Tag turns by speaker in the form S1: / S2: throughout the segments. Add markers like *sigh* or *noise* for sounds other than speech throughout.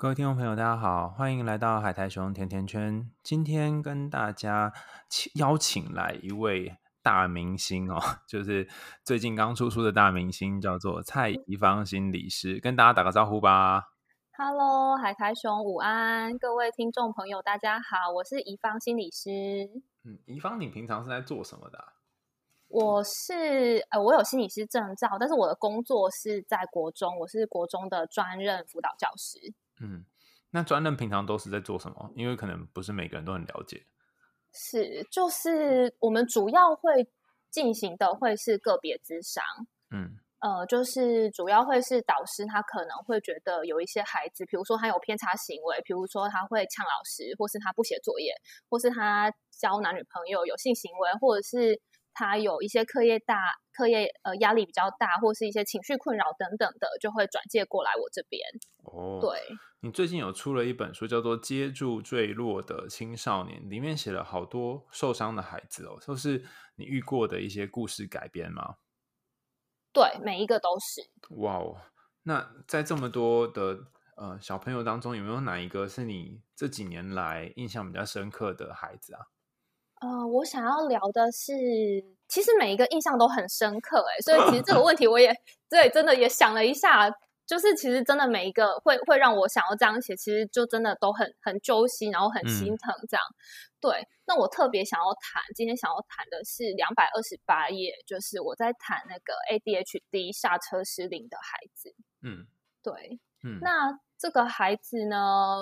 S1: 各位听众朋友，大家好，欢迎来到海苔熊甜甜圈。今天跟大家邀请来一位大明星哦，*laughs* 就是最近刚出书的大明星，叫做蔡宜芳心理师，跟大家打个招呼吧。
S2: Hello，海苔熊午安，各位听众朋友，大家好，我是宜芳心理师。
S1: 嗯，宜芳，你平常是在做什么的啊？
S2: 我是呃，我有心理师证照，但是我的工作是在国中，我是国中的专任辅导教师。
S1: 嗯，那专任平常都是在做什么？因为可能不是每个人都很了解。
S2: 是，就是我们主要会进行的会是个别咨商。嗯，呃，就是主要会是导师，他可能会觉得有一些孩子，比如说他有偏差行为，比如说他会呛老师，或是他不写作业，或是他交男女朋友有性行为，或者是。他有一些课业大、课业呃压力比较大，或是一些情绪困扰等等的，就会转介过来我这边。哦，对，
S1: 你最近有出了一本书，叫做《接住坠落的青少年》，里面写了好多受伤的孩子哦，都是你遇过的一些故事改编吗？
S2: 对，每一个都是。
S1: 哇哦，那在这么多的呃小朋友当中，有没有哪一个是你这几年来印象比较深刻的孩子啊？
S2: 呃，我想要聊的是，其实每一个印象都很深刻，哎，所以其实这个 *laughs* 问题我也对，真的也想了一下，就是其实真的每一个会会让我想要这样写，其实就真的都很很揪心，然后很心疼这样。嗯、对，那我特别想要谈，今天想要谈的是两百二十八页，就是我在谈那个 ADHD 下车失灵的孩子。嗯，对，嗯，那这个孩子呢？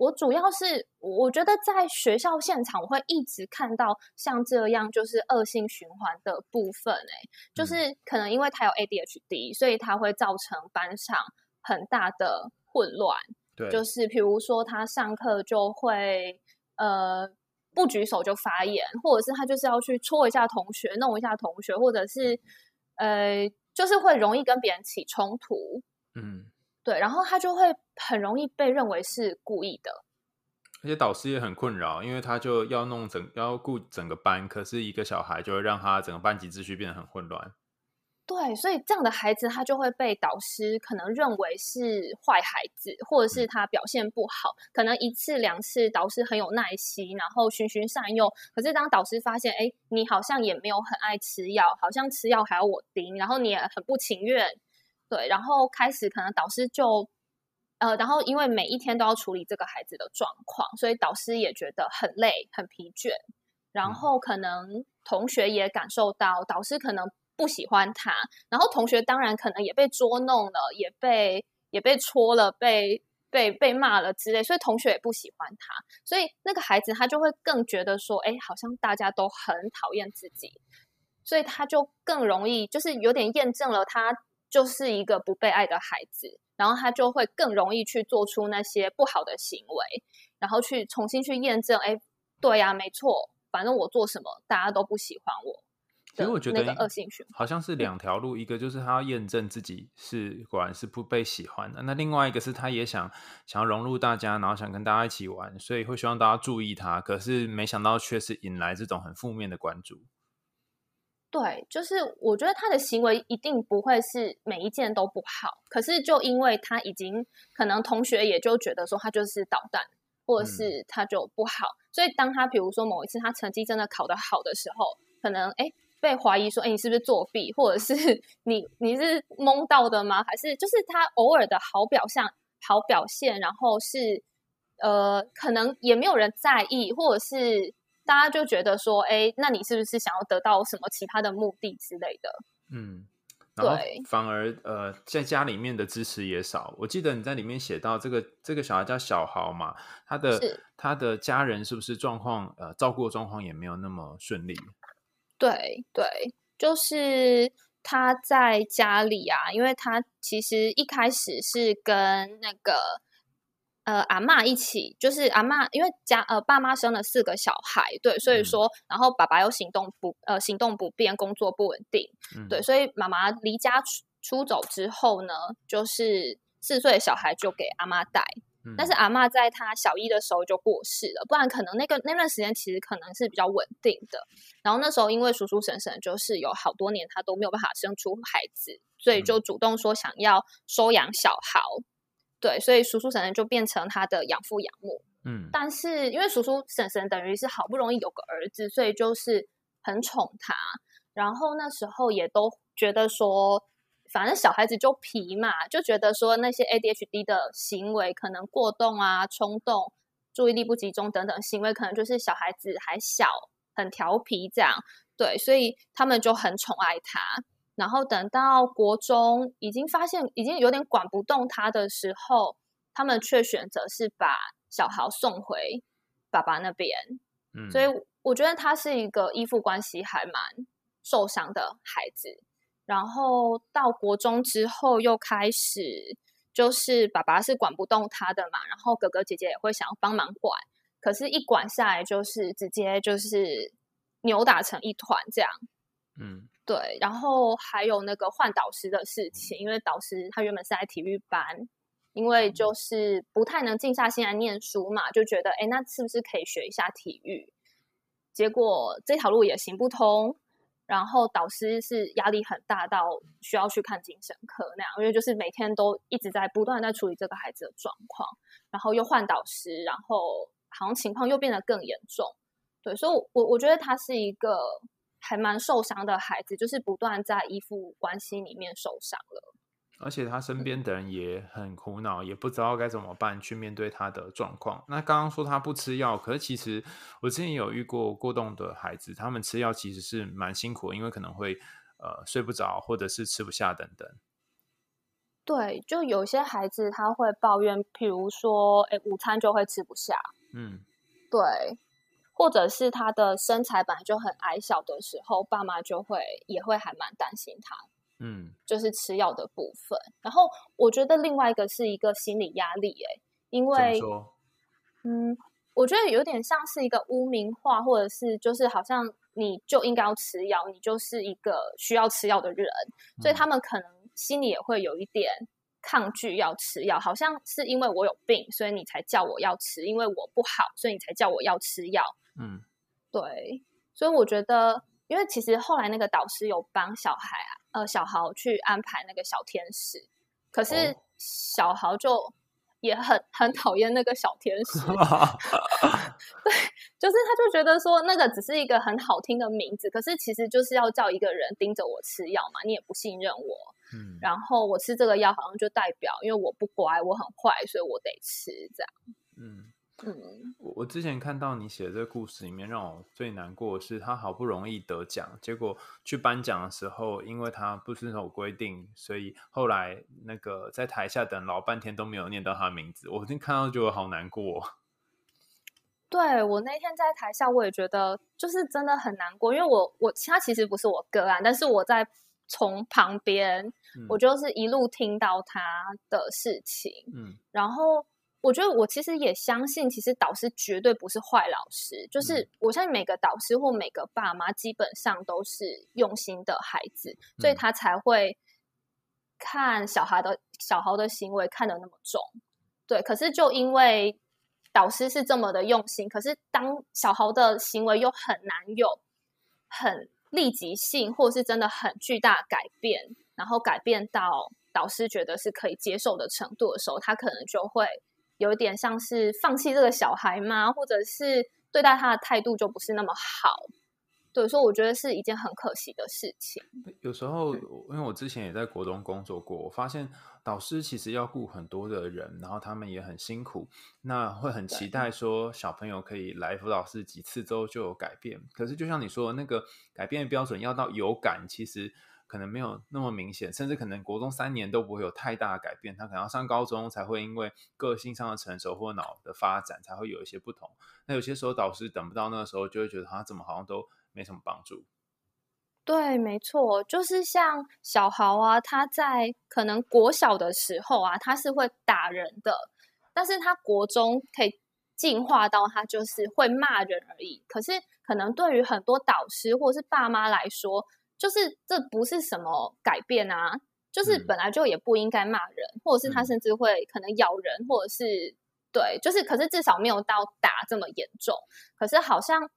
S2: 我主要是，我觉得在学校现场，我会一直看到像这样就是恶性循环的部分。哎，就是可能因为他有 ADHD，所以他会造成班上很大的混乱。对，就是比如说他上课就会呃不举手就发言，或者是他就是要去戳一下同学，弄一下同学，或者是呃就是会容易跟别人起冲突。嗯。对，然后他就会很容易被认为是故意的，
S1: 而且导师也很困扰，因为他就要弄整要顾整个班，可是一个小孩就会让他整个班级秩序变得很混乱。
S2: 对，所以这样的孩子他就会被导师可能认为是坏孩子，或者是他表现不好，嗯、可能一次两次导师很有耐心，然后循循善诱，可是当导师发现，哎，你好像也没有很爱吃药，好像吃药还要我盯，然后你也很不情愿。对，然后开始可能导师就，呃，然后因为每一天都要处理这个孩子的状况，所以导师也觉得很累、很疲倦。然后可能同学也感受到导师可能不喜欢他，然后同学当然可能也被捉弄了，也被也被戳了，被被被骂了之类，所以同学也不喜欢他。所以那个孩子他就会更觉得说，哎，好像大家都很讨厌自己，所以他就更容易，就是有点验证了他。就是一个不被爱的孩子，然后他就会更容易去做出那些不好的行为，然后去重新去验证，哎，对呀，没错，反正我做什么大家都不喜欢我。
S1: 所以我觉得
S2: 那个恶性循环
S1: 好像是两条路，一个就是他要验证自己是果然是不被喜欢的，那另外一个是他也想想要融入大家，然后想跟大家一起玩，所以会希望大家注意他，可是没想到却是引来这种很负面的关注。
S2: 对，就是我觉得他的行为一定不会是每一件都不好，可是就因为他已经可能同学也就觉得说他就是捣蛋，或者是他就不好，嗯、所以当他比如说某一次他成绩真的考得好的时候，可能哎被怀疑说哎你是不是作弊，或者是 *laughs* 你你是蒙到的吗？还是就是他偶尔的好表现好表现，然后是呃可能也没有人在意，或者是。大家就觉得说，哎，那你是不是想要得到什么其他的目的之类的？嗯，对，
S1: 反而呃，在家里面的支持也少。我记得你在里面写到这个这个小孩叫小豪嘛，他的他的家人是不是状况呃照顾的状况也没有那么顺利？
S2: 对对，就是他在家里啊，因为他其实一开始是跟那个。呃，阿嬷一起，就是阿嬷，因为家呃爸妈生了四个小孩，对，所以说，嗯、然后爸爸又行动不呃行动不便，工作不稳定，嗯、对，所以妈妈离家出出走之后呢，就是四岁的小孩就给阿妈带，嗯、但是阿嬷在她小一的时候就过世了，不然可能那个那段时间其实可能是比较稳定的。然后那时候因为叔叔婶婶就是有好多年他都没有办法生出孩子，所以就主动说想要收养小豪。对，所以叔叔婶婶就变成他的养父养母。
S1: 嗯，
S2: 但是因为叔叔婶婶等于是好不容易有个儿子，所以就是很宠他。然后那时候也都觉得说，反正小孩子就皮嘛，就觉得说那些 ADHD 的行为可能过动啊、冲动、注意力不集中等等行为，可能就是小孩子还小，很调皮这样。对，所以他们就很宠爱他。然后等到国中已经发现已经有点管不动他的时候，他们却选择是把小豪送回爸爸那边。嗯，所以我觉得他是一个依附关系还蛮受伤的孩子。然后到国中之后又开始，就是爸爸是管不动他的嘛，然后哥哥姐姐也会想要帮忙管，可是，一管下来就是直接就是。扭打成一团这样，
S1: 嗯，
S2: 对，然后还有那个换导师的事情，因为导师他原本是在体育班，因为就是不太能静下心来念书嘛，就觉得哎，那是不是可以学一下体育？结果这条路也行不通，然后导师是压力很大到需要去看精神科那样，因为就是每天都一直在不断在处理这个孩子的状况，然后又换导师，然后好像情况又变得更严重。对，所以我，我我觉得他是一个还蛮受伤的孩子，就是不断在依附关系里面受伤了。
S1: 而且他身边的人也很苦恼，嗯、也不知道该怎么办去面对他的状况。那刚刚说他不吃药，可是其实我之前有遇过过动的孩子，他们吃药其实是蛮辛苦的，因为可能会呃睡不着，或者是吃不下等等。
S2: 对，就有些孩子他会抱怨，譬如说，哎，午餐就会吃不下。
S1: 嗯，
S2: 对。或者是他的身材本来就很矮小的时候，爸妈就会也会还蛮担心他，
S1: 嗯，
S2: 就是吃药的部分。然后我觉得另外一个是一个心理压力，哎，因为，嗯，我觉得有点像是一个污名化，或者是就是好像你就应该要吃药，你就是一个需要吃药的人，嗯，所以他们可能心里也会有一点。抗拒要吃药，好像是因为我有病，所以你才叫我要吃；因为我不好，所以你才叫我要吃药。
S1: 嗯，
S2: 对。所以我觉得，因为其实后来那个导师有帮小孩啊，呃，小豪去安排那个小天使，可是小豪就也很很讨厌那个小天使。*laughs* 对，就是他就觉得说那个只是一个很好听的名字，可是其实就是要叫一个人盯着我吃药嘛，你也不信任我。
S1: 嗯，
S2: 然后我吃这个药，好像就代表因为我不乖，我很坏，所以我得吃这样。
S1: 嗯
S2: 嗯，
S1: 我我之前看到你写的这个故事里面，让我最难过的是，他好不容易得奖，结果去颁奖的时候，因为他不遵守规定，所以后来那个在台下等老半天都没有念到他的名字。我今天看到就好难过。*laughs*
S2: 对，我那天在台下，我也觉得就是真的很难过，因为我我他其实不是我个案，但是我在。从旁边，
S1: 嗯，
S2: 我就是一路听到他的事情，
S1: 嗯，
S2: 然后我觉得我其实也相信，其实导师绝对不是坏老师，就是我相信每个导师或每个爸妈基本上都是用心的孩子，所以他才会看小孩的小孩的行为看得那么重，对。可是就因为导师是这么的用心，可是当小孩的行为又很难有很。立即性，或是真的很巨大改变，然后改变到导师觉得是可以接受的程度的时候，他可能就会有点像是放弃这个小孩吗？或者是对待他的态度就不是那么好。对，所以我觉得是一件很可惜的事情。
S1: 有时候，因为我之前也在国中工作过，我发现导师其实要顾很多的人，然后他们也很辛苦，那会很期待说小朋友可以来辅导室几次之后就有改变。可是就像你说的，那个改变的标准要到有感，其实可能没有那么明显，甚至可能国中三年都不会有太大的改变，他可能要上高中才会因为个性上的成熟或脑的发展才会有一些不同。那有些时候导师等不到那个时候，就会觉得他怎么好像都。没什么帮助。
S2: 对，没错，就是像小豪啊，他在可能国小的时候啊，他是会打人的，但是他国中可以进化到他就是会骂人而已。可是可能对于很多导师或者是爸妈来说，就是这不是什么改变啊，就是本来就也不应该骂人，嗯、或者是他甚至会可能咬人，或者是对，就是可是至少没有到打这么严重。可是好像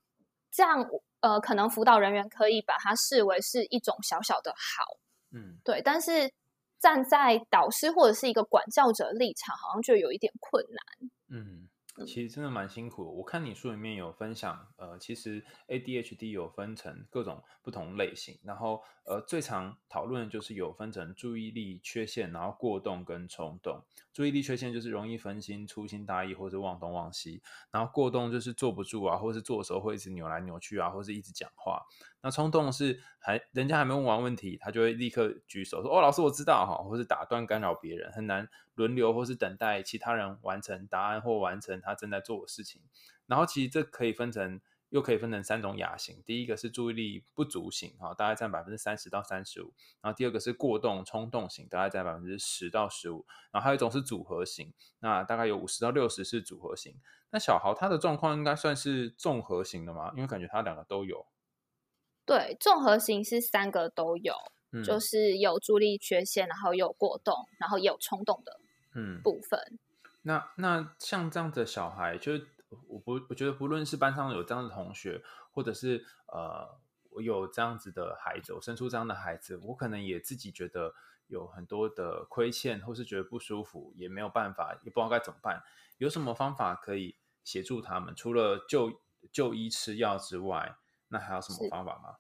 S2: 这样。呃，可能辅导人员可以把它视为是一种小小的好，
S1: 嗯，
S2: 对。但是站在导师或者是一个管教者立场，好像就有一点困难。
S1: 嗯。其实真的蛮辛苦。我看你书里面有分享，呃，其实 ADHD 有分成各种不同类型，然后呃，最常讨论的就是有分成注意力缺陷，然后过动跟冲动。注意力缺陷就是容易分心、粗心大意或者忘东忘西，然后过动就是坐不住啊，或是做的时候会一直扭来扭去啊，或是一直讲话。那冲动是还人家还没问完问题，他就会立刻举手说：“哦，老师我知道哈。”或是打断干扰别人，很难轮流或是等待其他人完成答案或完成他正在做的事情。然后其实这可以分成，又可以分成三种亚型。第一个是注意力不足型，哈，大概占百分之三十到三十五。然后第二个是过动冲动型，大概占百分之十到十五。然后还有一种是组合型，那大概有五十到六十是组合型。那小豪他的状况应该算是综合型的吗？因为感觉他两个都有。
S2: 对，综合型是三个都有，嗯、就是有注意力缺陷，然后有过动，然后也有冲动的嗯部分。嗯、
S1: 那那像这样的小孩，就是我不我觉得不论是班上有这样的同学，或者是呃我有这样子的孩子，我生出这样的孩子，我可能也自己觉得有很多的亏欠，或是觉得不舒服，也没有办法，也不知道该怎么办。有什么方法可以协助他们？除了就就医吃药之外？那还有什么方法吗？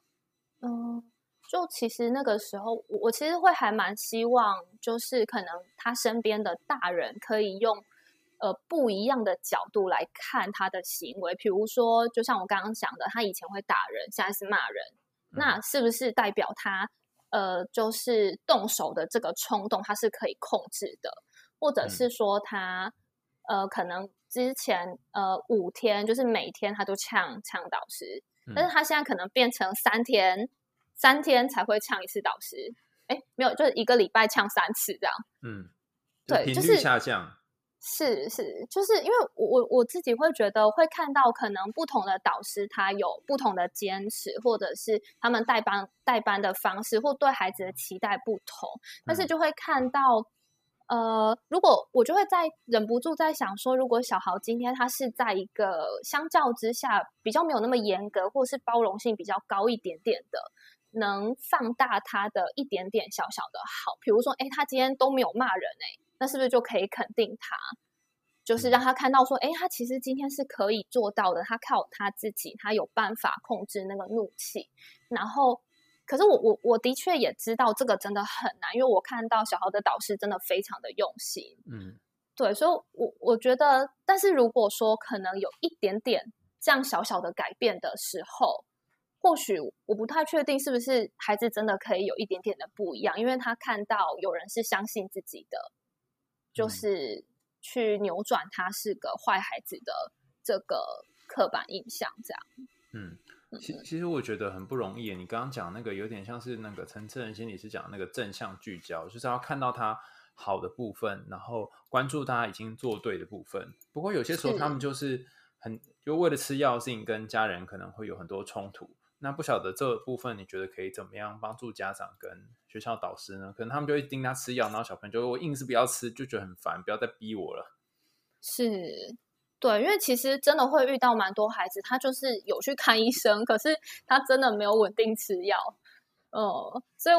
S2: 嗯，就其实那个时候，我我其实会还蛮希望，就是可能他身边的大人可以用呃不一样的角度来看他的行为。比如说，就像我刚刚讲的，他以前会打人，现在是骂人，嗯、那是不是代表他呃就是动手的这个冲动他是可以控制的？或者是说他、嗯、呃可能之前呃五天就是每天他都呛呛导师。但是他现在可能变成三天，嗯、三天才会呛一次导师，哎，没有，就是一个礼拜呛三次这样。
S1: 嗯，对，就是下降。
S2: 是是，就是因为我我我自己会觉得会看到可能不同的导师他有不同的坚持，或者是他们带班带班的方式或对孩子的期待不同，但是就会看到。呃，如果我就会在忍不住在想说，如果小豪今天他是在一个相较之下比较没有那么严格，或是包容性比较高一点点的，能放大他的一点点小小的好，比如说，哎，他今天都没有骂人，哎，那是不是就可以肯定他，就是让他看到说，哎，他其实今天是可以做到的，他靠他自己，他有办法控制那个怒气，然后。可是我我我的确也知道这个真的很难，因为我看到小豪的导师真的非常的用心，嗯，对，所以我我觉得，但是如果说可能有一点点这样小小的改变的时候，或许我不太确定是不是孩子真的可以有一点点的不一样，因为他看到有人是相信自己的，就是去扭转他是个坏孩子的这个刻板印象，这样，嗯。
S1: 其其实我觉得很不容易。你刚刚讲那个有点像是那个陈志仁心理师讲那个正向聚焦，就是要看到他好的部分，然后关注他已经做对的部分。不过有些时候他们就是很就为了吃药性，跟家人可能会有很多冲突。那不晓得这部分你觉得可以怎么样帮助家长跟学校导师呢？可能他们就会盯他吃药，然后小朋友就会我硬是不要吃，就觉得很烦，不要再逼我了。
S2: 是。对，因为其实真的会遇到蛮多孩子，他就是有去看医生，可是他真的没有稳定吃药，嗯，所以，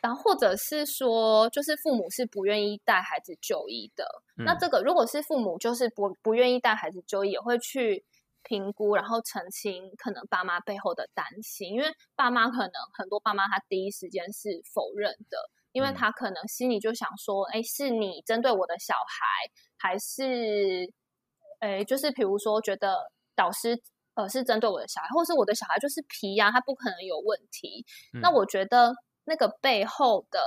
S2: 然后或者是说，就是父母是不愿意带孩子就医的。嗯、那这个如果是父母就是不不愿意带孩子就医，也会去评估，然后澄清可能爸妈背后的担心，因为爸妈可能很多爸妈他第一时间是否认的，因为他可能心里就想说，哎，是你针对我的小孩，还是？哎，就是比如说，觉得导师呃是针对我的小孩，或是我的小孩就是皮呀、啊，他不可能有问题。嗯、那我觉得那个背后的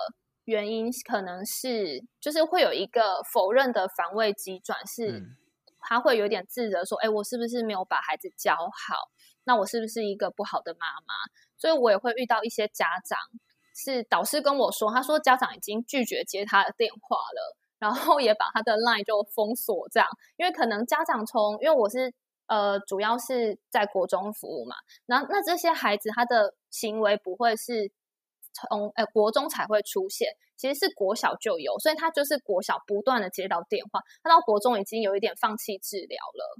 S2: 原因，可能是就是会有一个否认的防卫机转，是他会有点自责，说：“哎，我是不是没有把孩子教好？那我是不是一个不好的妈妈？”所以我也会遇到一些家长，是导师跟我说，他说家长已经拒绝接他的电话了。然后也把他的 line 就封锁，这样，因为可能家长从，因为我是呃，主要是在国中服务嘛，然后那这些孩子他的行为不会是从呃国中才会出现，其实是国小就有，所以他就是国小不断的接到电话，他到国中已经有一点放弃治疗了，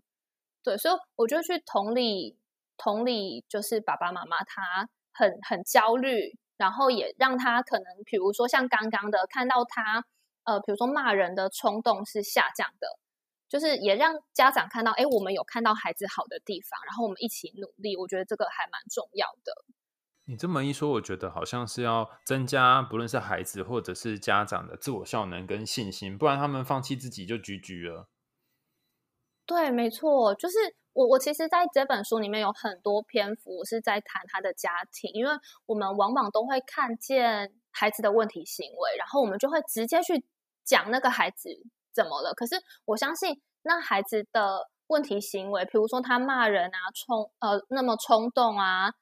S2: 对，所以我就去同理同理，就是爸爸妈妈他很很焦虑，然后也让他可能，比如说像刚刚的，看到他呃，比如说骂人的冲动是下降的，就是也让家长看到，哎，我们有看到孩子好的地方，然后我们一起努力，我觉得这个还蛮重要的。
S1: 你这么一说，我觉得好像是要增加不论是孩子或者是家长的自我效能跟信心，不然他们放弃自己就局局了。
S2: 对，没错，就是我我其实在这本书里面有很多篇幅是在谈他的家庭，因为我们往往都会看见孩子的问题行为，然后我们就会直接去讲那个孩子怎么了。可是我相信那孩子的问题行为，比如说他骂人啊，冲呃那么冲动啊。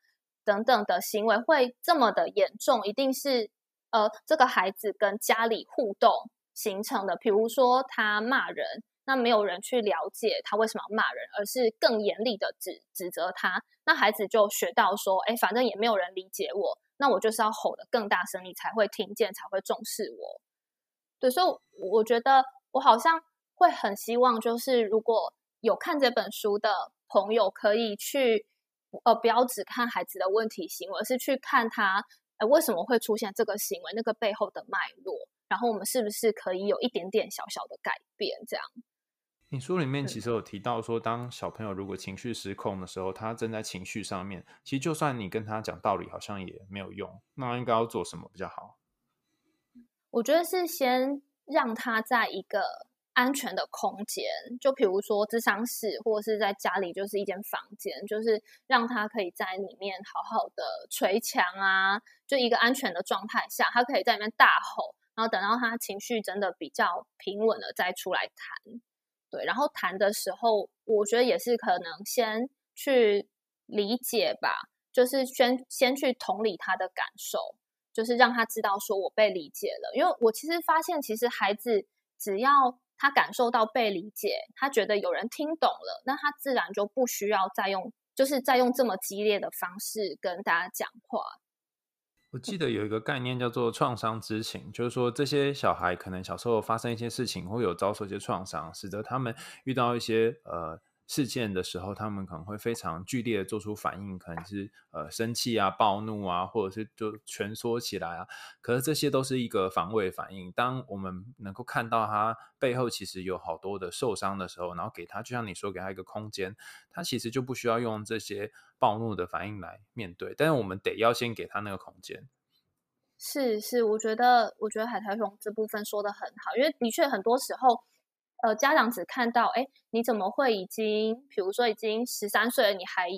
S2: 等等的行为会这么的严重，一定是呃这个孩子跟家里互动形成的。比如说他骂人，那没有人去了解他为什么要骂人，而是更严厉的指指责他，那孩子就学到说，哎，反正也没有人理解我，那我就是要吼得更大声，你才会听见，才会重视我。对，所以我觉得我好像会很希望，就是如果有看这本书的朋友，可以去。呃，不要只看孩子的问题行为，而是去看他，呃，为什么会出现这个行为，那个背后的脉络，然后我们是不是可以有一点点小小的改变？这样。
S1: 你书里面其实有提到说，当小朋友如果情绪失控的时候，他正在情绪上面，其实就算你跟他讲道理，好像也没有用。那应该要做什么比较好？
S2: 我觉得是先让他在一个。安全的空间，就比如说咨商室，或者是在家里，就是一间房间，就是让他可以在里面好好的捶墙啊，就一个安全的状态下，他可以在里面大吼，然后等到他情绪真的比较平稳了再出来谈。对，然后谈的时候，我觉得也是可能先去理解吧，就是先先去同理他的感受，就是让他知道说我被理解了，因为我其实发现，其实孩子只要他感受到被理解，他觉得有人听懂了，那他自然就不需要再用，就是再用这么激烈的方式跟大家讲话。
S1: 我记得有一个概念叫做创伤知情，就是说这些小孩可能小时候发生一些事情，会有遭受一些创伤，使得他们遇到一些呃。事件的时候，他们可能会非常剧烈的做出反应，可能是呃生气啊、暴怒啊，或者是就蜷缩起来啊。可是这些都是一个防卫反应。当我们能够看到他背后其实有好多的受伤的时候，然后给他，就像你说，给他一个空间，他其实就不需要用这些暴怒的反应来面对。但是我们得要先给他那个空间。
S2: 是是，我觉得我觉得海苔熊这部分说的很好，因为的确很多时候。呃，家长只看到，哎，你怎么会已经，比如说已经十三岁了，你还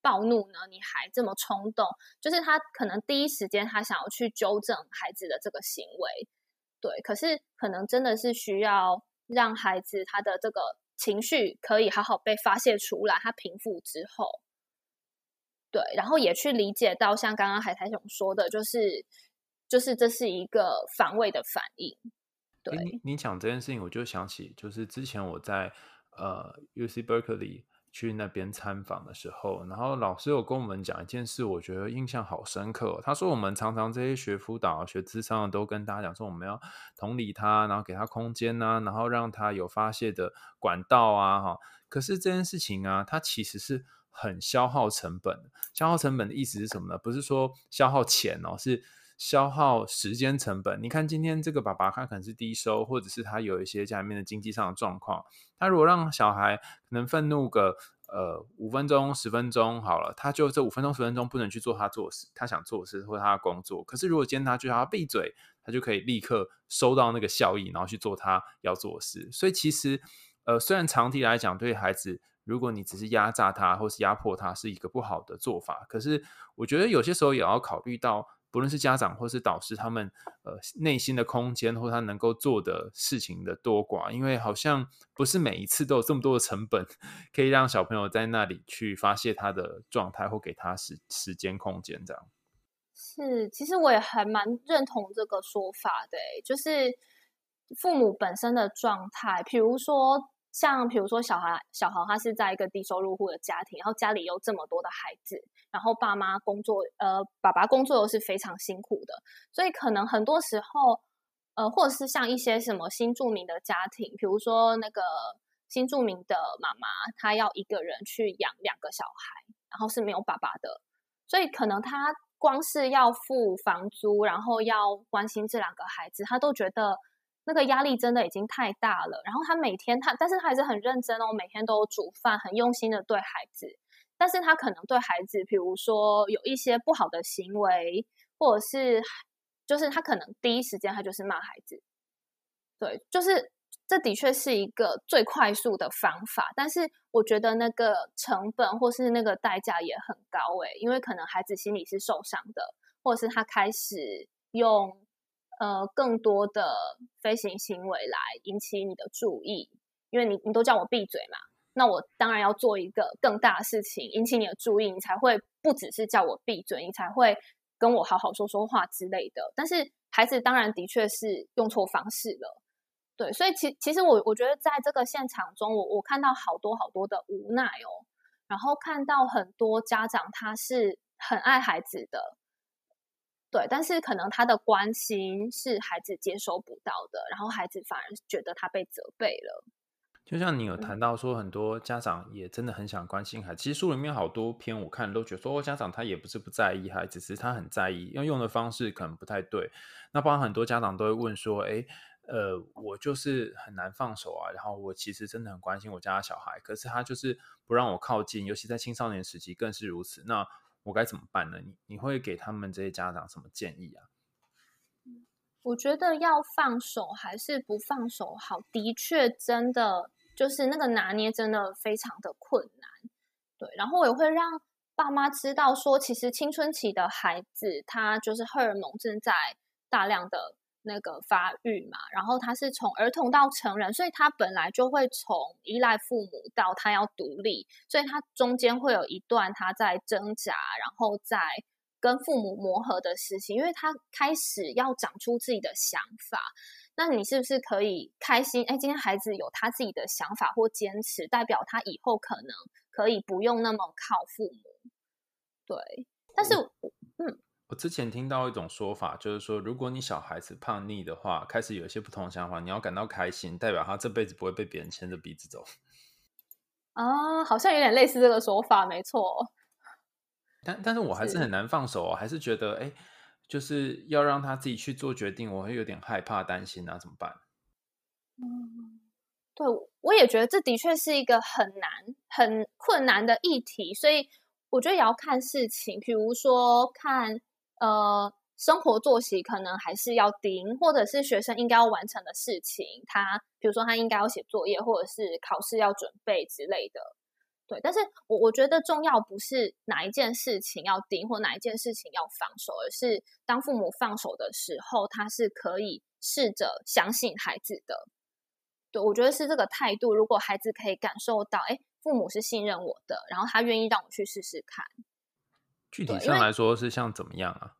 S2: 暴怒呢？你还这么冲动？就是他可能第一时间他想要去纠正孩子的这个行为，对。可是可能真的是需要让孩子他的这个情绪可以好好被发泄出来，他平复之后，对，然后也去理解到，像刚刚海苔熊说的，就是就是这是一个防卫的反应。对，
S1: 你你讲这件事情，我就想起，就是之前我在呃 UC Berkeley 去那边参访的时候，然后老师有跟我们讲一件事，我觉得印象好深刻。他说，我们常常这些学辅导、学智商的都跟大家讲说，我们要同理他，然后给他空间啊，然后让他有发泄的管道啊，哈。可是这件事情啊，它其实是很消耗成本。消耗成本的意思是什么呢？不是说消耗钱哦，是。消耗时间成本，你看今天这个爸爸他可能是低收，或者是他有一些家里面的经济上的状况。他如果让小孩可能愤怒个呃五分钟、十分钟好了，他就这五分钟、十分钟不能去做他做事，他想做事或他的工作。可是如果今天他就要闭嘴，他就可以立刻收到那个效益，然后去做他要做的事。所以其实呃，虽然长期来讲对孩子，如果你只是压榨他或是压迫他是一个不好的做法，可是我觉得有些时候也要考虑到。不论是家长或是导师，他们呃内心的空间或他能够做的事情的多寡，因为好像不是每一次都有这么多的成本，*laughs* 可以让小朋友在那里去发泄他的状态，或给他时时间空间这样。
S2: 是，其实我也还蛮认同这个说法的，就是父母本身的状态，比如说。像比如说小孩，小孩他是在一个低收入户的家庭，然后家里有这么多的孩子，然后爸妈工作，呃，爸爸工作又是非常辛苦的，所以可能很多时候，呃，或者是像一些什么新住民的家庭，比如说那个新住民的妈妈，她要一个人去养两个小孩，然后是没有爸爸的，所以可能她光是要付房租，然后要关心这两个孩子，她都觉得那个压力真的已经太大了。然后他每天他，但是他还是很认真哦，每天都煮饭，很用心的对孩子。但是他可能对孩子，比如说有一些不好的行为，或者是就是他可能第一时间他就是骂孩子。对，就是这的确是一个最快速的方法，但是我觉得那个成本或是那个代价也很高诶，因为可能孩子心里是受伤的，或者是他开始用呃更多的飞行行为来引起你的注意，因为你你都叫我闭嘴嘛，那我当然要做一个更大的事情引起你的注意，你才会不只是叫我闭嘴，你才会跟我好好说说话之类的。但是孩子当然的确是用错方式了。对，所以其其实我我觉得在这个现场中，我我看到好多好多的无奈哦，然后看到很多家长他是很爱孩子的，对，但是可能他的关心是孩子接收不到的，然后孩子反而觉得他被责备了。
S1: 就像你有谈到说，很多家长也真的很想关心孩子。其实书里面好多篇我看都觉得说，家长他也不是不在意孩子，只是他很在意，用用的方式可能不太对。那包括很多家长都会问说，哎。呃，我就是很难放手啊。然后我其实真的很关心我家的小孩，可是他就是不让我靠近，尤其在青少年时期更是如此。那我该怎么办呢？你你会给他们这些家长什么建议啊？
S2: 我觉得要放手还是不放手好，的确真的就是那个拿捏真的非常的困难。对，然后我也会让爸妈知道说，其实青春期的孩子他就是荷尔蒙正在大量的。那个发育嘛，然后他是从儿童到成人，所以他本来就会从依赖父母到他要独立，所以他中间会有一段他在挣扎，然后在跟父母磨合的事情，因为他开始要长出自己的想法。那你是不是可以开心？哎，今天孩子有他自己的想法或坚持，代表他以后可能可以不用那么靠父母。对，但是，嗯。
S1: 我之前听到一种说法，就是说，如果你小孩子叛逆的话，开始有一些不同的想法，你要感到开心，代表他这辈子不会被别人牵着鼻子走。*laughs*
S2: 啊，好像有点类似这个说法，没错。
S1: 但但是我还是很难放手，哦还是觉得，哎，就是要让他自己去做决定，我会有点害怕、担心啊，怎么办？
S2: 嗯，对，我也觉得这的确是一个很难、很困难的议题，所以我觉得也要看事情，比如说看。呃，生活作息可能还是要盯，或者是学生应该要完成的事情，他比如说他应该要写作业，或者是考试要准备之类的，对。但是我我觉得重要不是哪一件事情要盯，或哪一件事情要放手，而是当父母放手的时候，他是可以试着相信孩子的。对，我觉得是这个态度。如果孩子可以感受到，哎，父母是信任我的，然后他愿意让我去试试看。
S1: 具体上来说是像怎么样啊？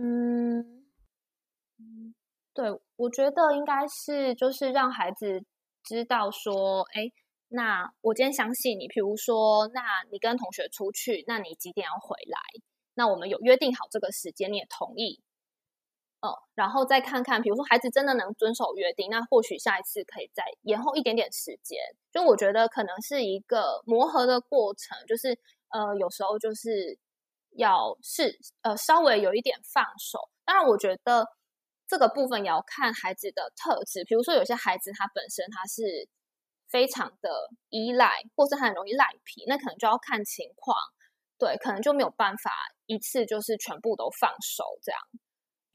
S2: 嗯，对，我觉得应该是就是让孩子知道说，哎，那我今天相信你。比如说，那你跟同学出去，那你几点要回来？那我们有约定好这个时间，你也同意。哦，然后再看看，比如说孩子真的能遵守约定，那或许下一次可以再延后一点点时间。就我觉得可能是一个磨合的过程，就是呃，有时候就是。要是呃稍微有一点放手，当然我觉得这个部分也要看孩子的特质。比如说有些孩子他本身他是非常的依赖，或是很容易赖皮，那可能就要看情况，对，可能就没有办法一次就是全部都放手这样。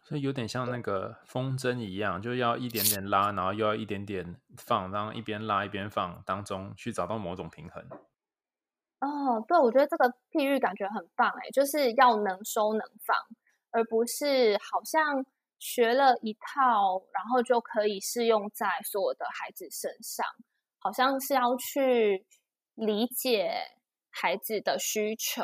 S1: 所以有点像那个风筝一样，就要一点点拉，然后又要一点点放，然后一边拉一边放当中去找到某种平衡。
S2: 哦，对，我觉得这个譬喻感觉很棒哎，就是要能收能放，而不是好像学了一套，然后就可以适用在所有的孩子身上，好像是要去理解孩子的需求，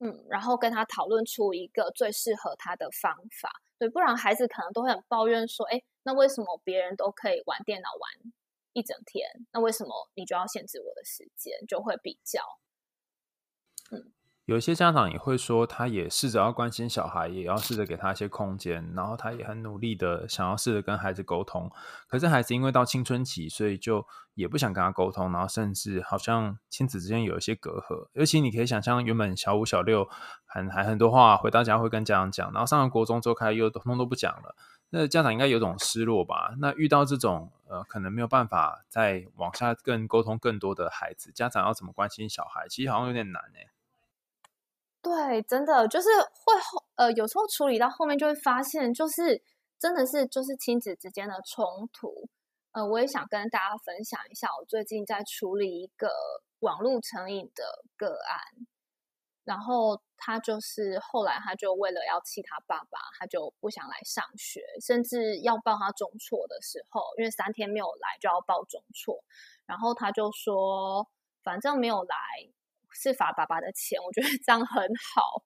S2: 嗯，然后跟他讨论出一个最适合他的方法，对，不然孩子可能都会很抱怨说，哎，那为什么别人都可以玩电脑玩一整天，那为什么你就要限制我的时间？就会比较，嗯，
S1: 有一些家长也会说，他也试着要关心小孩，也要试着给他一些空间，然后他也很努力的想要试着跟孩子沟通。可是孩子因为到青春期，所以就也不想跟他沟通，然后甚至好像亲子之间有一些隔阂。尤其你可以想象，原本小五、小六还还很多话回到家会跟家长讲，然后上了国中之后开始又通通都不讲了。那家长应该有种失落吧？那遇到这种呃，可能没有办法再往下更沟通更多的孩子，家长要怎么关心小孩？其实好像有点难哎、欸。
S2: 对，真的就是会后呃，有时候处理到后面就会发现，就是真的是就是亲子之间的冲突。呃，我也想跟大家分享一下，我最近在处理一个网络成瘾的个案。然后他就是后来他就为了要气他爸爸，他就不想来上学，甚至要报他中辍的时候，因为三天没有来就要报中辍，然后他就说反正没有来是罚爸爸的钱，我觉得这样很好，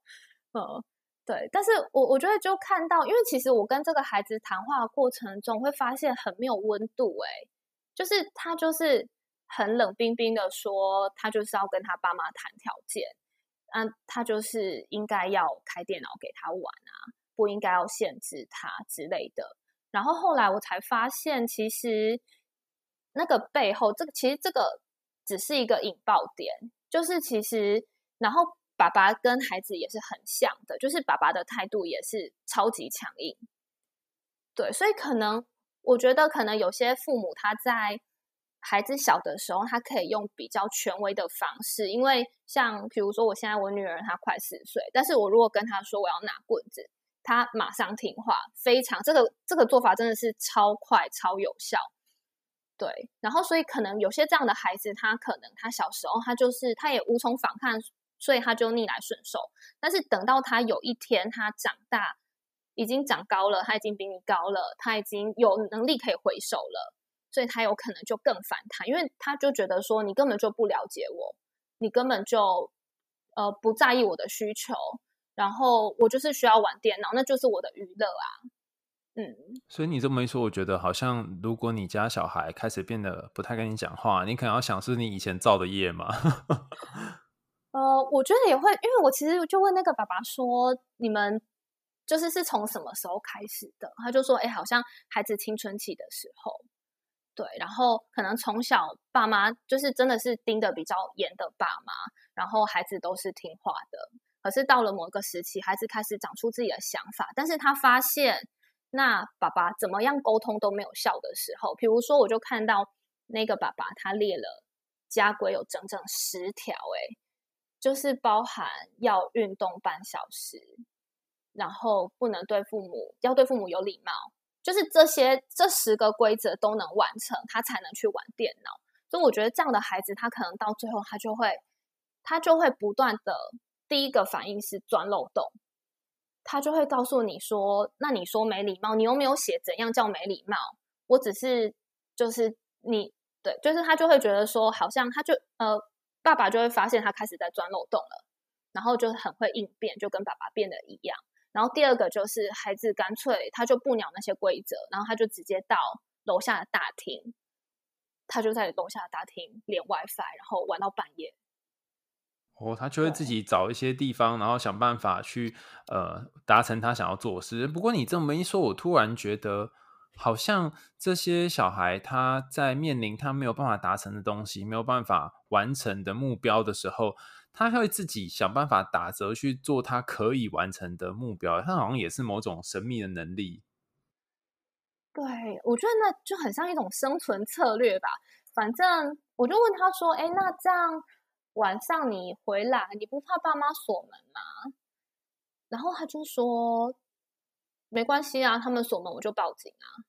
S2: 嗯，对。但是我我觉得就看到，因为其实我跟这个孩子谈话过程中会发现很没有温度，诶，就是他就是很冷冰冰的说，他就是要跟他爸妈谈条件。那他就是应该要开电脑给他玩啊，不应该要限制他之类的。然后后来我才发现，其实那个背后，这个其实这个只是一个引爆点，就是其实，然后爸爸跟孩子也是很像的，就是爸爸的态度也是超级强硬。对，所以可能我觉得，可能有些父母他在。孩子小的时候，他可以用比较权威的方式，因为像比如说，我现在我女儿她快四岁，但是我如果跟她说我要拿棍子，她马上听话，非常这个这个做法真的是超快超有效，对。然后所以可能有些这样的孩子，他可能他小时候他就是他也无从反抗，所以他就逆来顺受。但是等到他有一天他长大，已经长高了，他已经比你高了，他已经有能力可以回手了。所以他有可能就更反弹，因为他就觉得说你根本就不了解我，你根本就呃不在意我的需求，然后我就是需要玩电脑，那就是我的娱乐啊。嗯，
S1: 所以你这么一说，我觉得好像如果你家小孩开始变得不太跟你讲话，你可能要想是你以前造的业吗？*laughs*
S2: 呃，我觉得也会，因为我其实就问那个爸爸说，你们就是是从什么时候开始的？他就说，哎，好像孩子青春期的时候。对，然后可能从小爸妈就是真的是盯得比较严的爸妈，然后孩子都是听话的。可是到了某个时期，孩子开始长出自己的想法，但是他发现那爸爸怎么样沟通都没有效的时候，比如说我就看到那个爸爸他列了家规有整整十条，诶，就是包含要运动半小时，然后不能对父母，要对父母有礼貌。就是这些这十个规则都能完成，他才能去玩电脑。所以我觉得这样的孩子，他可能到最后他就会，他就会不断的第一个反应是钻漏洞，他就会告诉你说：“那你说没礼貌，你又没有写怎样叫没礼貌？我只是就是你对，就是他就会觉得说，好像他就呃，爸爸就会发现他开始在钻漏洞了，然后就很会应变，就跟爸爸变得一样。”然后第二个就是孩子干脆他就不鸟那些规则，然后他就直接到楼下的大厅，他就在楼下的大厅连 WiFi，然后玩到半夜。
S1: 哦，他就会自己找一些地方，然后想办法去呃达成他想要做的事。不过你这么一说，我突然觉得好像这些小孩他在面临他没有办法达成的东西，没有办法完成的目标的时候。他会自己想办法打折去做他可以完成的目标，他好像也是某种神秘的能力。
S2: 对，我觉得那就很像一种生存策略吧。反正我就问他说：“哎，那这样晚上你回来，你不怕爸妈锁门吗？”然后他就说：“没关系啊，他们锁门我就报警啊。”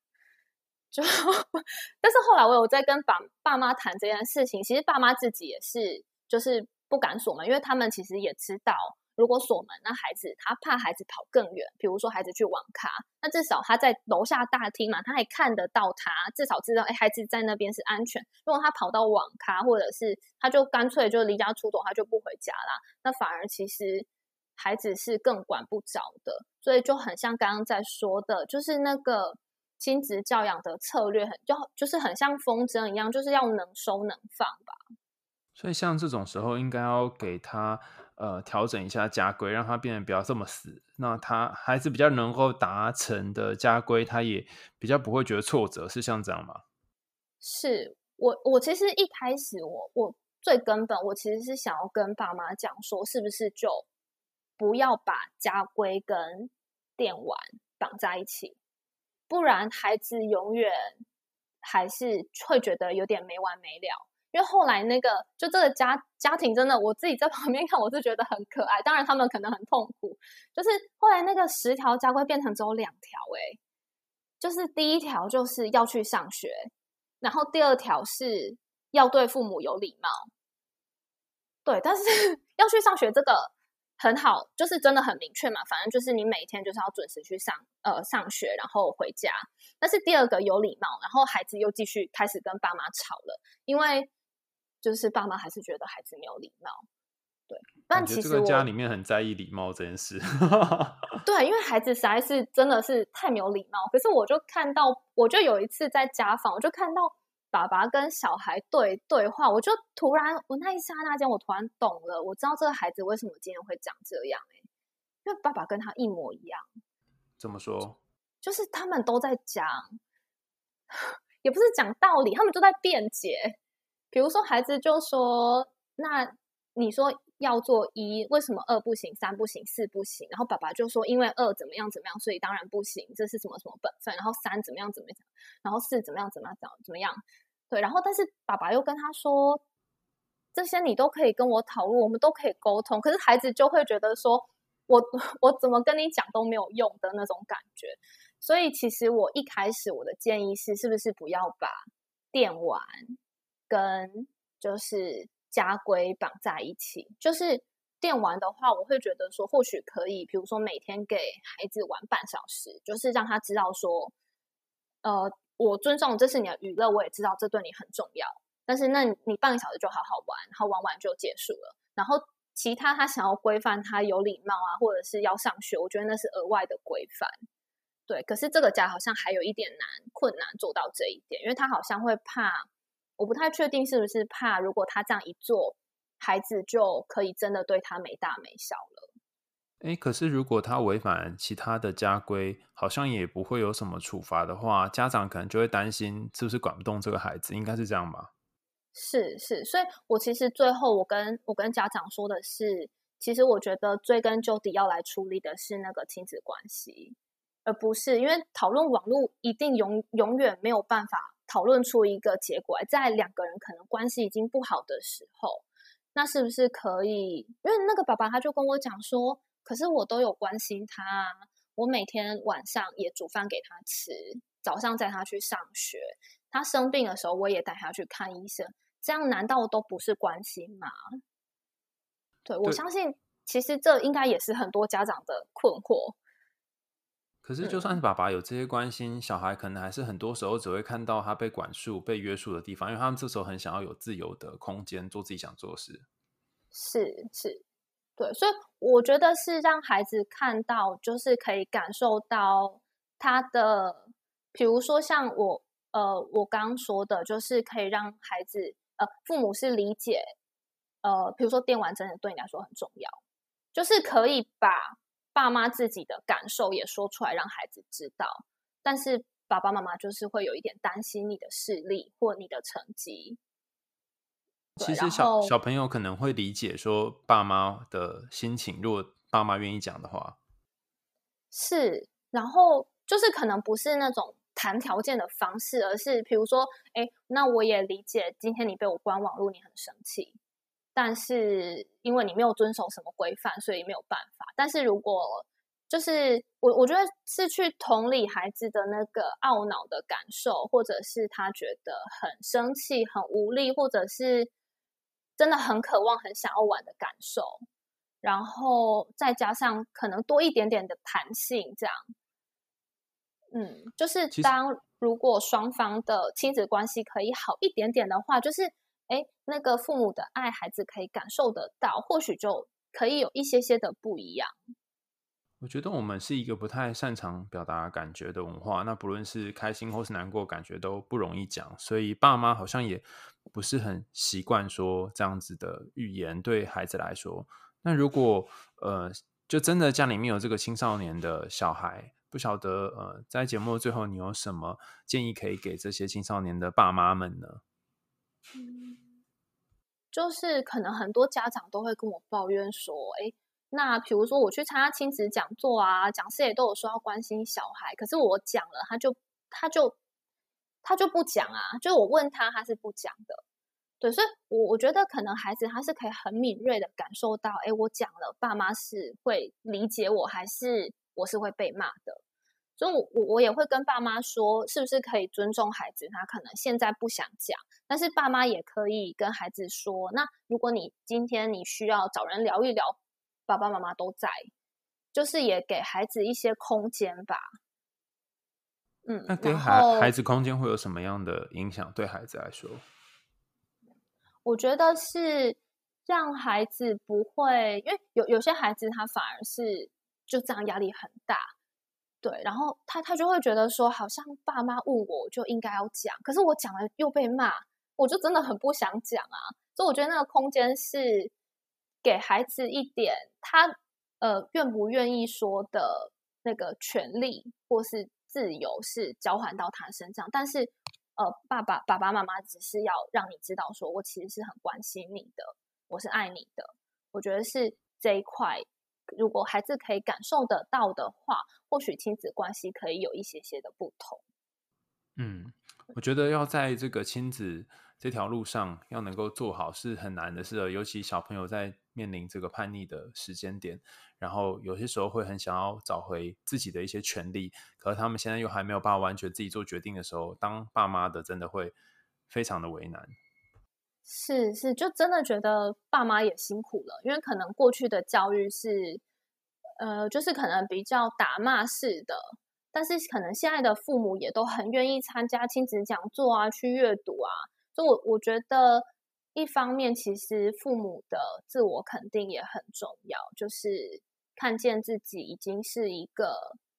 S2: 就，*laughs* 但是后来我有在跟爸爸妈谈这件事情，其实爸妈自己也是，就是。不敢锁门，因为他们其实也知道，如果锁门，那孩子他怕孩子跑更远，比如说孩子去网咖，那至少他在楼下大厅嘛，他还看得到他，至少知道，哎，孩子在那边是安全。如果他跑到网咖，或者是他就干脆就离家出走，他就不回家啦，那反而其实孩子是更管不着的。所以就很像刚刚在说的，就是那个亲子教养的策略很，很就就是很像风筝一样，就是要能收能放吧。
S1: 所以像这种时候，应该要给他呃调整一下家规，让他变得不要这么死。那他孩子比较能够达成的家规，他也比较不会觉得挫折，是像这样吗？
S2: 是我我其实一开始我我最根本我其实是想要跟爸妈讲说，是不是就不要把家规跟电玩绑在一起，不然孩子永远还是会觉得有点没完没了。因为后来那个，就这个家家庭真的，我自己在 *laughs* 旁边看，我是觉得很可爱。当然他们可能很痛苦，就是后来那个十条家规变成只有两条，哎，就是第一条就是要去上学，然后第二条是要对父母有礼貌。对，但是 *laughs* 要去上学这个很好，就是真的很明确嘛，反正就是你每天就是要准时去上呃上学，然后回家。但是第二个有礼貌，然后孩子又继续开始跟爸妈吵了，因为。就是爸妈还是觉得孩子没有礼貌，对。但其实
S1: 这个家里面很在意礼貌这件事。*laughs*
S2: 对，因为孩子实在是真的是太没有礼貌。可是我就看到，我就有一次在家访，我就看到爸爸跟小孩对对话，我就突然，我那一刹那间，我突然懂了，我知道这个孩子为什么今天会长这样哎，因为爸爸跟他一模一样。
S1: 怎么说？
S2: 就是他们都在讲，*laughs* 也不是讲道理，他们都在辩解。比如说，孩子就说：“那你说要做一，为什么二不行？三不行？四不行？”然后爸爸就说：“因为二怎么样怎么样，所以当然不行。这是什么什么本分？然后三怎么样怎么样，然后四怎么样怎么样怎么样？对，然后但是爸爸又跟他说：这些你都可以跟我讨论，我们都可以沟通。可是孩子就会觉得说：我我怎么跟你讲都没有用的那种感觉。所以其实我一开始我的建议是：是不是不要把电玩？”跟就是家规绑在一起，就是电玩的话，我会觉得说或许可以，比如说每天给孩子玩半小时，就是让他知道说，呃，我尊重这是你的娱乐，我也知道这对你很重要，但是那你半个小时就好好玩，然后玩完就结束了。然后其他他想要规范他有礼貌啊，或者是要上学，我觉得那是额外的规范。对，可是这个家好像还有一点难困难做到这一点，因为他好像会怕。我不太确定是不是怕，如果他这样一做，孩子就可以真的对他没大没小了。
S1: 哎，可是如果他违反其他的家规，好像也不会有什么处罚的话，家长可能就会担心是不是管不动这个孩子，应该是这样吧？
S2: 是是，所以我其实最后我跟我跟家长说的是，其实我觉得追根究底要来处理的是那个亲子关系，而不是因为讨论网络一定永永远没有办法。讨论出一个结果，在两个人可能关系已经不好的时候，那是不是可以？因为那个爸爸他就跟我讲说，可是我都有关心他，我每天晚上也煮饭给他吃，早上带他去上学，他生病的时候我也带他去看医生，这样难道都不是关心吗？对，我相信，其实这应该也是很多家长的困惑。
S1: 可是，就算是爸爸有这些关心，嗯，小孩可能还是很多时候只会看到他被管束、被约束的地方，因为他们这时候很想要有自由的空间，做自己想做的事。
S2: 是是，对，所以我觉得是让孩子看到，就是可以感受到他的，比如说像我，呃，我刚刚说的，就是可以让孩子，呃，父母是理解，呃，比如说电玩真的对你来说很重要，就是可以把。爸妈自己的感受也说出来，让孩子知道。但是爸爸妈妈就是会有一点担心你的视力或你的成绩。
S1: 其实小小朋友可能会理解说爸妈的心情，如果爸妈愿意讲的话。
S2: 是，然后就是可能不是那种谈条件的方式，而是比如说，哎，那我也理解，今天你被我关网络，你很生气。但是因为你没有遵守什么规范，所以没有办法。但是如果就是我，我觉得是去同理孩子的那个懊恼的感受，或者是他觉得很生气、很无力，或者是真的很渴望、很想要玩的感受，然后再加上可能多一点点的弹性，这样，嗯，就是当如果双方的亲子关系可以好一点点的话，就是。哎，那个父母的爱，孩子可以感受得到，或许就可以有一些些的不一样。
S1: 我觉得我们是一个不太擅长表达感觉的文化，那不论是开心或是难过，感觉都不容易讲，所以爸妈好像也不是很习惯说这样子的语言对孩子来说。那如果呃，就真的家里面有这个青少年的小孩，不晓得呃，在节目最后，你有什么建议可以给这些青少年的爸妈们呢？
S2: 嗯，就是可能很多家长都会跟我抱怨说，哎，那比如说我去参加亲子讲座啊，讲师也都有说要关心小孩，可是我讲了，他就他就他就不讲啊，就我问他，他是不讲的。对，所以我我觉得可能孩子他是可以很敏锐的感受到，哎，我讲了，爸妈是会理解我，还是我是会被骂的。所以我，我我也会跟爸妈说，是不是可以尊重孩子？他可能现在不想讲，但是爸妈也可以跟孩子说，那如果你今天你需要找人聊一聊，爸爸妈妈都在，就是也给孩子一些空间吧。嗯，
S1: 那给孩孩子空间会有什么样的影响？对孩子来说？
S2: 我觉得是让孩子不会，因为有有些孩子他反而是就这样压力很大，对，然后他他就会觉得说，好像爸妈问我，我就应该要讲，可是我讲了又被骂，我就真的很不想讲啊。所以我觉得那个空间是给孩子一点他呃愿不愿意说的那个权利或是自由是交换到他身上，但是。呃，爸爸、爸爸妈妈只是要让你知道，说我其实是很关心你的，我是爱你的。我觉得是这一块，如果孩子可以感受得到的话，或许亲子关系可以有一些些的不同。
S1: 嗯，我觉得要在这个亲子这条路上要能够做好是很难的事，尤其小朋友在面临这个叛逆的时间点。然后有些时候会很想要找回自己的一些权利，可是他们现在又还没有办法完全自己做决定的时候，当爸妈的真的会非常的为难。
S2: 是是，就真的觉得爸妈也辛苦了，因为可能过去的教育是，呃，就是可能比较打骂式的，但是可能现在的父母也都很愿意参加亲子讲座啊，去阅读啊，所以我我觉得。一方面，其实父母的自我肯定也很重要，就是看见自己已经是一个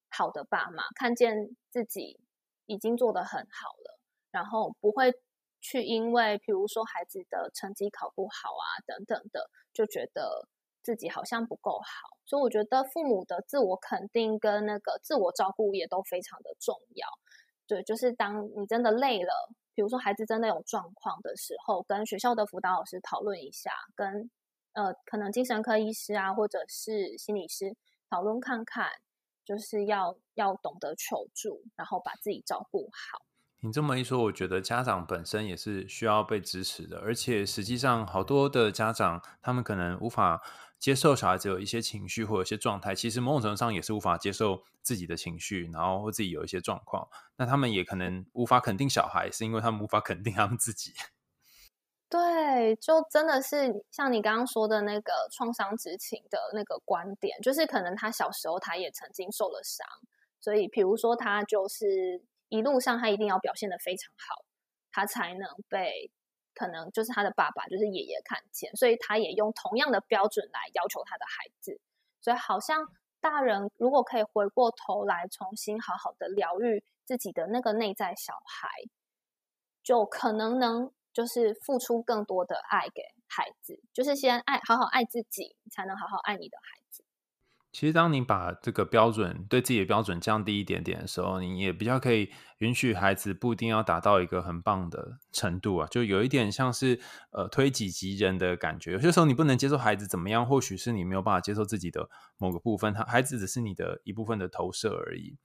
S2: 好的爸妈，看见自己已经做得很好了，然后不会去因为，比如说孩子的成绩考不好啊等等的，就觉得自己好像不够好。所以我觉得父母的自我肯定跟那个自我照顾也都非常的重要。对，就是当你真的累了。比如说，孩子真的有状况的时候，跟学校的辅导老师讨论一下，跟呃，可能精神科医师啊，或者是心理师讨论看看，就是要要懂得求助，然后把自己照顾好。
S1: 你这么一说，我觉得家长本身也是需要被支持的，而且实际上好多的家长，他们可能无法。接受小孩子有一些情绪或有一些状态，其实某种程度上也是无法接受自己的情绪，然后或自己有一些状况，那他们也可能无法肯定小孩，是因为他们无法肯定他们自己。*laughs*
S2: 对，就真的是像你刚刚说的那个创伤知情的那个观点，就是可能他小时候他也曾经受了伤，所以比如说他就是一路上他一定要表现的非常好，他才能被。可能就是他的爸爸，就是爷爷看见，所以他也用同样的标准来要求他的孩子。所以好像大人如果可以回过头来，重新好好的疗愈自己的那个内在小孩，就可能能就是付出更多的爱给孩子，就是先爱，好好爱自己，才能好好爱你的孩子。
S1: 其实，当你把这个标准对自己的标准降低一点点的时候，你也比较可以允许孩子不一定要达到一个很棒的程度啊，就有一点像是呃推己及人的感觉。有些时候你不能接受孩子怎么样，或许是你没有办法接受自己的某个部分，他孩子只是你的一部分的投射而已。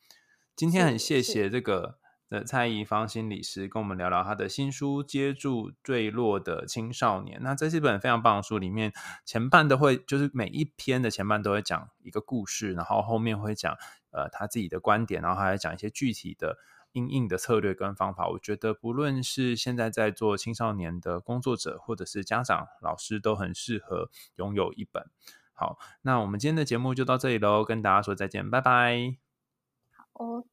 S1: 今天很谢谢这个。的蔡宜芳心理师跟我们聊聊他的新书《接住坠落的青少年》。那这是一本非常棒的书，里面前半都会就是每一篇的前半都会讲一个故事，然后后面会讲呃他自己的观点，然后还讲一些具体的应应的策略跟方法。我觉得不论是现在在做青少年的工作者，或者是家长、老师，都很适合拥有一本。好，那我们今天的节目就到这里喽，跟大家说再见，拜拜。
S2: 好哦。